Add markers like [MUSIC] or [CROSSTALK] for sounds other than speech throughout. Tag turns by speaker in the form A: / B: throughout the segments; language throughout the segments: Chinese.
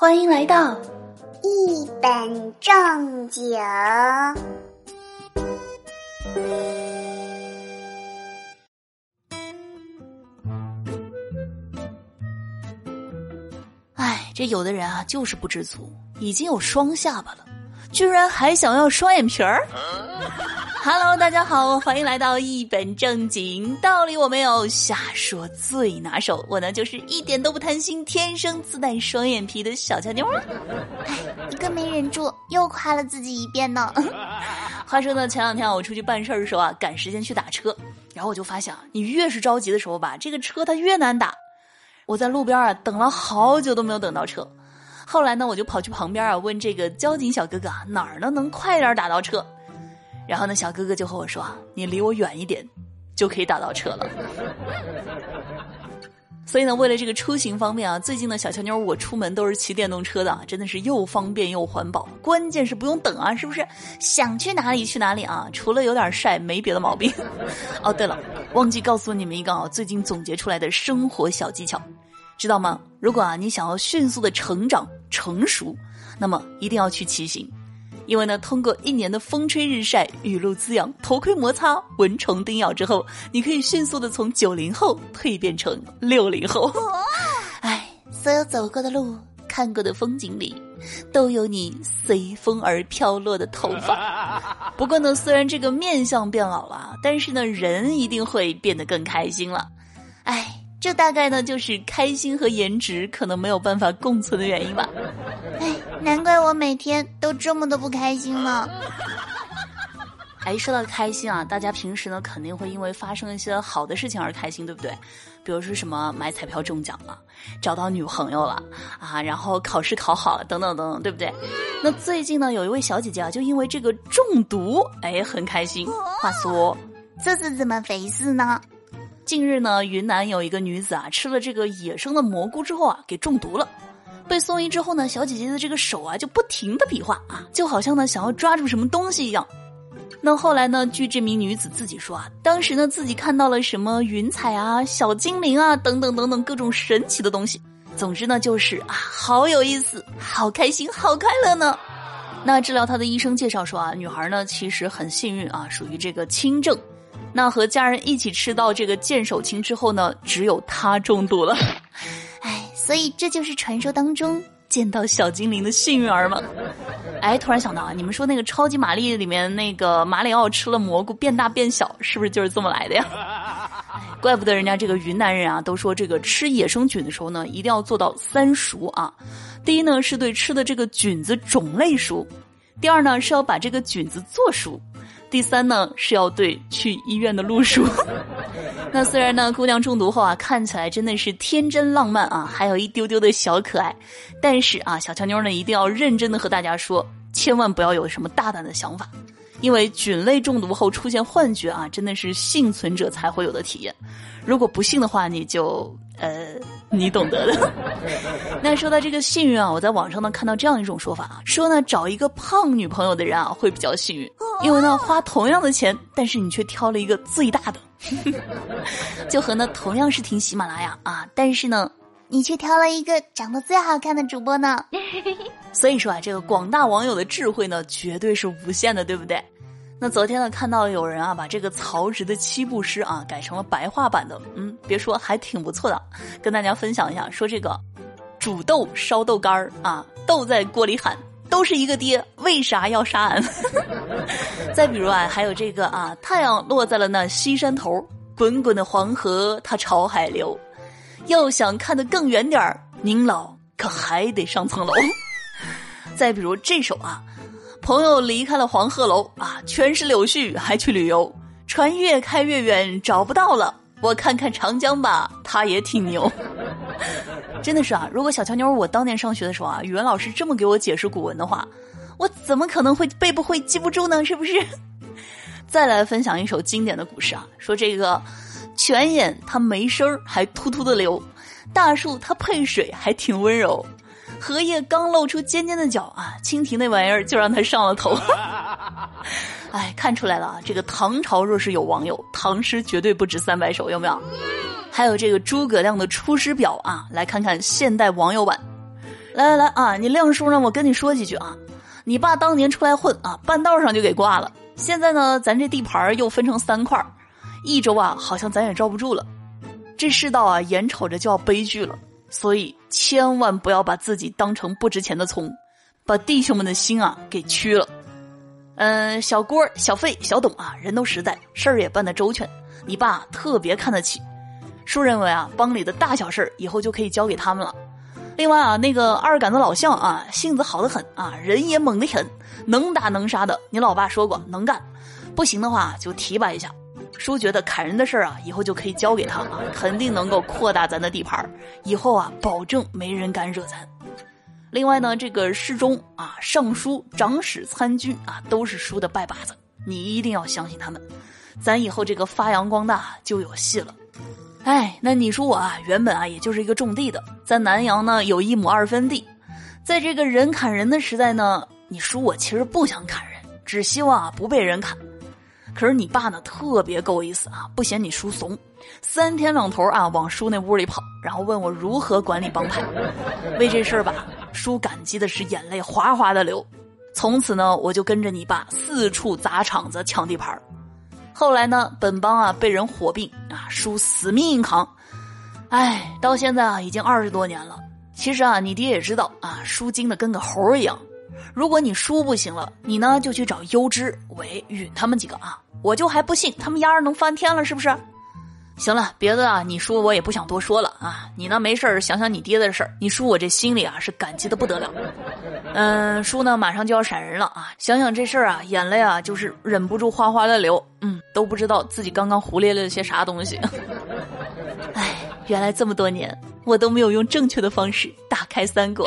A: 欢迎来到
B: 一本正经。
A: 哎，这有的人啊，就是不知足，已经有双下巴了，居然还想要双眼皮儿。Hello，大家好，欢迎来到一本正经，道理我没有，瞎说最拿手。我呢，就是一点都不贪心，天生自带双眼皮的小俏妞。
B: 哎，一个没忍住，又夸了自己一遍呢。[LAUGHS]
A: 话说呢，前两天我出去办事儿的时候啊，赶时间去打车，然后我就发现啊，你越是着急的时候吧，这个车它越难打。我在路边啊等了好久都没有等到车，后来呢，我就跑去旁边啊问这个交警小哥哥啊哪儿呢能快点打到车。然后呢，小哥哥就和我说：“你离我远一点，就可以打到车了。”所以呢，为了这个出行方便啊，最近的小乔妞我出门都是骑电动车的，真的是又方便又环保，关键是不用等啊，是不是？想去哪里去哪里啊？除了有点晒，没别的毛病。[LAUGHS] 哦，对了，忘记告诉你们一个啊，最近总结出来的生活小技巧，知道吗？如果啊你想要迅速的成长成熟，那么一定要去骑行。因为呢，通过一年的风吹日晒、雨露滋养、头盔摩擦、蚊虫叮咬之后，你可以迅速的从九零后蜕变成六零后。哎，所有走过的路、看过的风景里，都有你随风而飘落的头发。[LAUGHS] 不过呢，虽然这个面相变老了，但是呢，人一定会变得更开心了。哎。这大概呢，就是开心和颜值可能没有办法共存的原因吧。
B: 哎，难怪我每天都这么的不开心呢。
A: 哎，说到开心啊，大家平时呢肯定会因为发生一些好的事情而开心，对不对？比如说什么买彩票中奖了，找到女朋友了啊，然后考试考好了，等等等等，对不对？那最近呢，有一位小姐姐啊，就因为这个中毒，哎，很开心。话说，
B: 这是怎么回事呢？
A: 近日呢，云南有一个女子啊，吃了这个野生的蘑菇之后啊，给中毒了。被送医之后呢，小姐姐的这个手啊，就不停的比划啊，就好像呢想要抓住什么东西一样。那后来呢，据这名女子自己说啊，当时呢自己看到了什么云彩啊、小精灵啊等等等等各种神奇的东西。总之呢，就是啊，好有意思，好开心，好快乐呢。那治疗她的医生介绍说啊，女孩呢其实很幸运啊，属于这个轻症。那和家人一起吃到这个剑手青之后呢，只有她中毒了。
B: 哎，所以这就是传说当中
A: 见到小精灵的幸运儿吗？[LAUGHS] 哎，突然想到啊，你们说那个超级玛丽里面那个马里奥吃了蘑菇变大变小，是不是就是这么来的呀？[LAUGHS] 怪不得人家这个云南人啊，都说这个吃野生菌的时候呢，一定要做到三熟啊。第一呢，是对吃的这个菌子种类熟；第二呢，是要把这个菌子做熟。第三呢是要对去医院的路数。[LAUGHS] 那虽然呢姑娘中毒后啊看起来真的是天真浪漫啊，还有一丢丢的小可爱，但是啊小乔妞呢一定要认真的和大家说，千万不要有什么大胆的想法，因为菌类中毒后出现幻觉啊真的是幸存者才会有的体验，如果不幸的话你就。呃，你懂得的。[LAUGHS] 那说到这个幸运啊，我在网上呢看到这样一种说法，说呢找一个胖女朋友的人啊会比较幸运，因为呢花同样的钱，但是你却挑了一个最大的，[LAUGHS] 就和呢同样是听喜马拉雅啊，但是呢
B: 你却挑了一个长得最好看的主播呢。[LAUGHS]
A: 所以说啊，这个广大网友的智慧呢绝对是无限的，对不对？那昨天呢，看到有人啊，把这个曹植的七步诗啊改成了白话版的，嗯，别说还挺不错的，跟大家分享一下。说这个，煮豆烧豆干儿啊，豆在锅里喊，都是一个爹，为啥要杀俺？[LAUGHS] 再比如啊，还有这个啊，太阳落在了那西山头，滚滚的黄河它朝海流。要想看得更远点儿，您老可还得上层楼。[LAUGHS] 再比如这首啊。朋友离开了黄鹤楼啊，全是柳絮，还去旅游。船越开越远，找不到了。我看看长江吧，他也挺牛。[LAUGHS] 真的是啊，如果小乔妞我当年上学的时候啊，语文老师这么给我解释古文的话，我怎么可能会背不会、记不住呢？[LAUGHS] 是不是？[LAUGHS] 再来分享一首经典的古诗啊，说这个泉眼它没声儿，还突突的流；大树它配水，还挺温柔。荷叶刚露出尖尖的角啊，蜻蜓那玩意儿就让他上了头。[LAUGHS] 哎，看出来了，这个唐朝若是有网友，唐诗绝对不止三百首，有没有？还有这个诸葛亮的《出师表》啊，来看看现代网友版。来来来啊，你亮叔呢？我跟你说几句啊。你爸当年出来混啊，半道上就给挂了。现在呢，咱这地盘又分成三块一周啊，好像咱也罩不住了。这世道啊，眼瞅着就要悲剧了，所以千万不要把自己当成不值钱的葱，把弟兄们的心啊给屈了。嗯，小郭、小费、小董啊，人都实在，事儿也办得周全。你爸特别看得起，叔认为啊，帮里的大小事儿以后就可以交给他们了。另外啊，那个二杆子老项啊，性子好的很啊，人也猛得很，能打能杀的。你老爸说过能干，不行的话就提拔一下。叔觉得砍人的事儿啊，以后就可以交给他啊，肯定能够扩大咱的地盘以后啊，保证没人敢惹咱。另外呢，这个侍中啊、尚书、长史、参军啊，都是叔的拜把子，你一定要相信他们，咱以后这个发扬光大就有戏了。哎，那你说我啊，原本啊，也就是一个种地的，在南阳呢有一亩二分地，在这个人砍人的时代呢，你说我其实不想砍人，只希望啊不被人砍。可是你爸呢特别够意思啊，不嫌你叔怂，三天两头啊往叔那屋里跑，然后问我如何管理帮派。为这事儿吧，叔感激的是眼泪哗哗的流。从此呢，我就跟着你爸四处砸场子抢地盘儿。后来呢，本帮啊被人火并啊，叔死命硬扛，哎，到现在啊已经二十多年了。其实啊，你爹也知道啊，叔精的跟个猴一样。如果你叔不行了，你呢就去找优之、伟、允他们几个啊，我就还不信他们丫儿能翻天了，是不是？行了，别的啊，你叔我也不想多说了啊。你呢，没事儿想想你爹的事儿。你叔我这心里啊是感激的不得了。嗯，叔呢马上就要闪人了啊，想想这事儿啊，眼泪啊就是忍不住哗哗的流。嗯，都不知道自己刚刚胡咧咧了些啥东西。[LAUGHS] 哎，原来这么多年我都没有用正确的方式打开三国。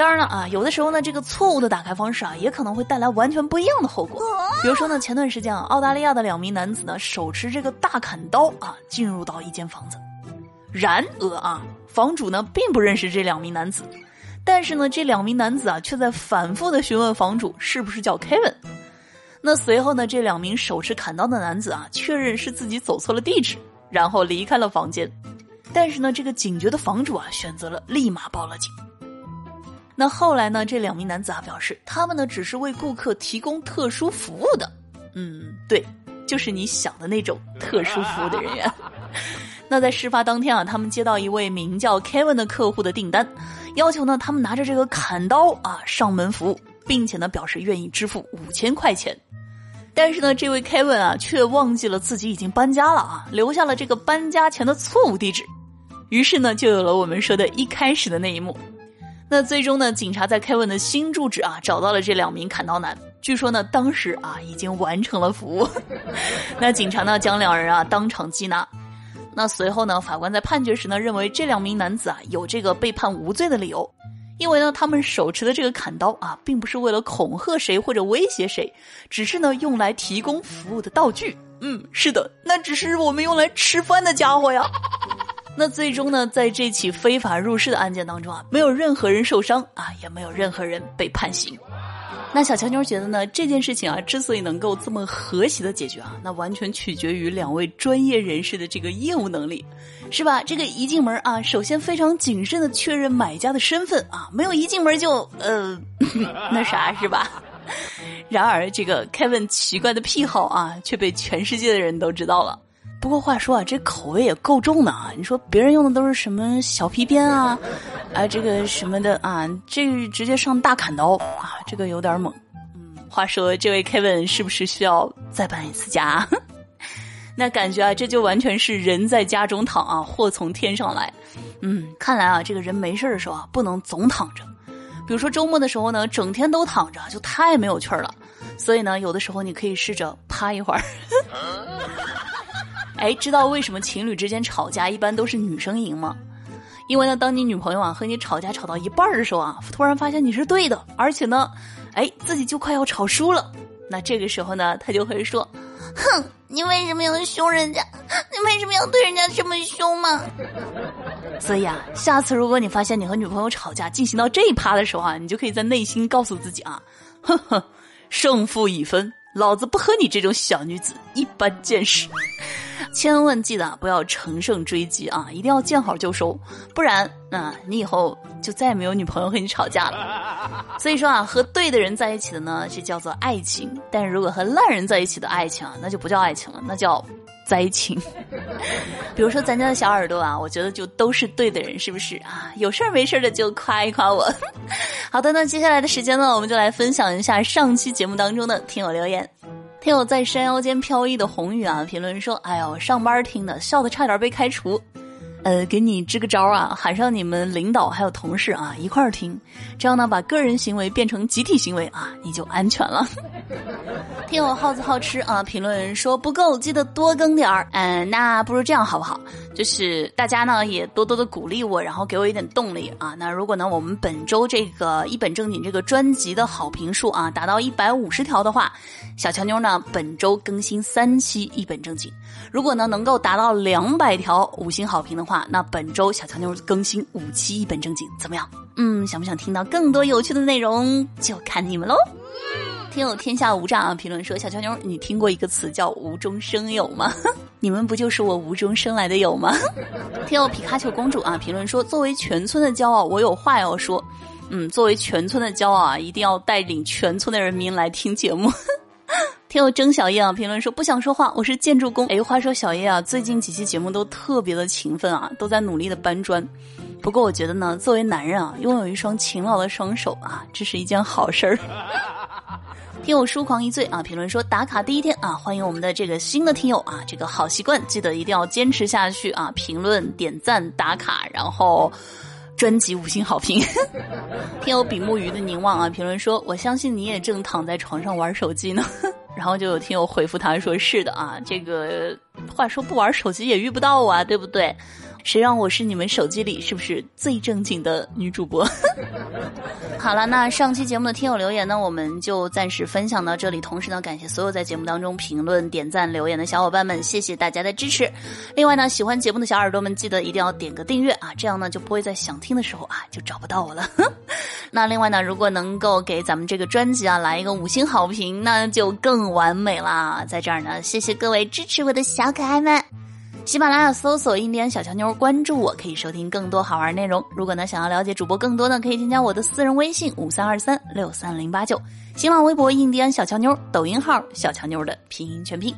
A: 当然了啊，有的时候呢，这个错误的打开方式啊，也可能会带来完全不一样的后果。比如说呢，前段时间啊，澳大利亚的两名男子呢，手持这个大砍刀啊，进入到一间房子。然而啊，房主呢并不认识这两名男子，但是呢，这两名男子啊，却在反复的询问房主是不是叫 Kevin。那随后呢，这两名手持砍刀的男子啊，确认是自己走错了地址，然后离开了房间。但是呢，这个警觉的房主啊，选择了立马报了警。那后来呢？这两名男子啊表示，他们呢只是为顾客提供特殊服务的。嗯，对，就是你想的那种特殊服务的人员。[LAUGHS] 那在事发当天啊，他们接到一位名叫 Kevin 的客户的订单，要求呢他们拿着这个砍刀啊上门服务，并且呢表示愿意支付五千块钱。但是呢，这位 Kevin 啊却忘记了自己已经搬家了啊，留下了这个搬家前的错误地址。于是呢，就有了我们说的一开始的那一幕。那最终呢？警察在凯文的新住址啊找到了这两名砍刀男。据说呢，当时啊已经完成了服务。[LAUGHS] 那警察呢将两人啊当场缉拿。那随后呢，法官在判决时呢认为这两名男子啊有这个被判无罪的理由，因为呢他们手持的这个砍刀啊并不是为了恐吓谁或者威胁谁，只是呢用来提供服务的道具。嗯，是的，那只是我们用来吃饭的家伙呀。那最终呢，在这起非法入室的案件当中啊，没有任何人受伤啊，也没有任何人被判刑。那小强妞觉得呢，这件事情啊，之所以能够这么和谐的解决啊，那完全取决于两位专业人士的这个业务能力，是吧？这个一进门啊，首先非常谨慎的确认买家的身份啊，没有一进门就呃 [LAUGHS] 那啥，是吧？然 [LAUGHS] 而这个 Kevin 奇怪的癖好啊，却被全世界的人都知道了。不过话说啊，这口味也够重的啊！你说别人用的都是什么小皮鞭啊，啊这个什么的啊，这直接上大砍刀啊，这个有点猛。嗯，话说这位 Kevin 是不是需要再搬一次家？[LAUGHS] 那感觉啊，这就完全是人在家中躺啊，祸从天上来。嗯，看来啊，这个人没事的时候啊，不能总躺着。比如说周末的时候呢，整天都躺着就太没有趣儿了。所以呢，有的时候你可以试着趴一会儿。[LAUGHS] 哎，知道为什么情侣之间吵架一般都是女生赢吗？因为呢，当你女朋友啊和你吵架吵到一半的时候啊，突然发现你是对的，而且呢，哎，自己就快要吵输了，那这个时候呢，他就会说：“
B: 哼，你为什么要凶人家？你为什么要对人家这么凶吗？”
A: 所以啊，下次如果你发现你和女朋友吵架进行到这一趴的时候啊，你就可以在内心告诉自己啊：“哼哼，胜负已分，老子不和你这种小女子一般见识。”千万记得不要乘胜追击啊，一定要见好就收，不然啊你以后就再也没有女朋友和你吵架了。[LAUGHS] 所以说啊，和对的人在一起的呢，是叫做爱情；但如果和烂人在一起的爱情啊，那就不叫爱情了，那叫灾情。[LAUGHS] 比如说咱家的小耳朵啊，我觉得就都是对的人，是不是啊？有事儿没事儿的就夸一夸我。[LAUGHS] 好的，那接下来的时间呢，我们就来分享一下上期节目当中的听友留言。听友在山腰间飘逸的红雨啊，评论说：“哎呦，上班听的，笑的差点被开除。”呃，给你支个招啊，喊上你们领导还有同事啊一块儿听，这样呢，把个人行为变成集体行为啊，你就安全了。听友耗子好吃啊，评论说不够，记得多更点儿。嗯，那不如这样好不好？就是大家呢也多多的鼓励我，然后给我一点动力啊。那如果呢我们本周这个一本正经这个专辑的好评数啊达到一百五十条的话，小乔妞呢本周更新三期一本正经。如果呢能够达到两百条五星好评的话，那本周小乔妞更新五期一本正经，怎么样？嗯，想不想听到更多有趣的内容，就看你们喽。听友天下无诈啊！评论说：“小乔妞，你听过一个词叫无中生有吗？[LAUGHS] 你们不就是我无中生来的有吗？” [LAUGHS] 听友皮卡丘公主啊！评论说：“作为全村的骄傲，我有话要说。嗯，作为全村的骄傲啊，一定要带领全村的人民来听节目。[LAUGHS] ”听友曾小叶啊！评论说：“不想说话，我是建筑工。”哎，话说小叶啊，最近几期节目都特别的勤奋啊，都在努力的搬砖。不过我觉得呢，作为男人啊，拥有一双勤劳的双手啊，这是一件好事儿。听友书狂一醉啊，评论说打卡第一天啊，欢迎我们的这个新的听友啊，这个好习惯记得一定要坚持下去啊，评论、点赞、打卡，然后专辑五星好评。[LAUGHS] 听友比目鱼的凝望啊，评论说我相信你也正躺在床上玩手机呢，[LAUGHS] 然后就有听友回复他说是的啊，这个话说不玩手机也遇不到啊，对不对？谁让我是你们手机里是不是最正经的女主播？[LAUGHS] 好了，那上期节目的听友留言呢，我们就暂时分享到这里。同时呢，感谢所有在节目当中评论、点赞、留言的小伙伴们，谢谢大家的支持。另外呢，喜欢节目的小耳朵们，记得一定要点个订阅啊，这样呢就不会在想听的时候啊就找不到我了。[LAUGHS] 那另外呢，如果能够给咱们这个专辑啊来一个五星好评，那就更完美啦。在这儿呢，谢谢各位支持我的小可爱们。喜马拉雅搜索“印第安小乔妞”，关注我，可以收听更多好玩内容。如果呢想要了解主播更多呢，可以添加我的私人微信五三二三六三零八九，新浪微博“印第安小乔妞”，抖音号“小乔妞”的拼音全拼。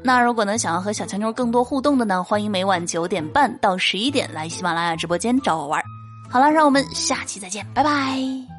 A: 那如果呢想要和小乔妞更多互动的呢，欢迎每晚九点半到十一点来喜马拉雅直播间找我玩。好了，让我们下期再见，拜拜。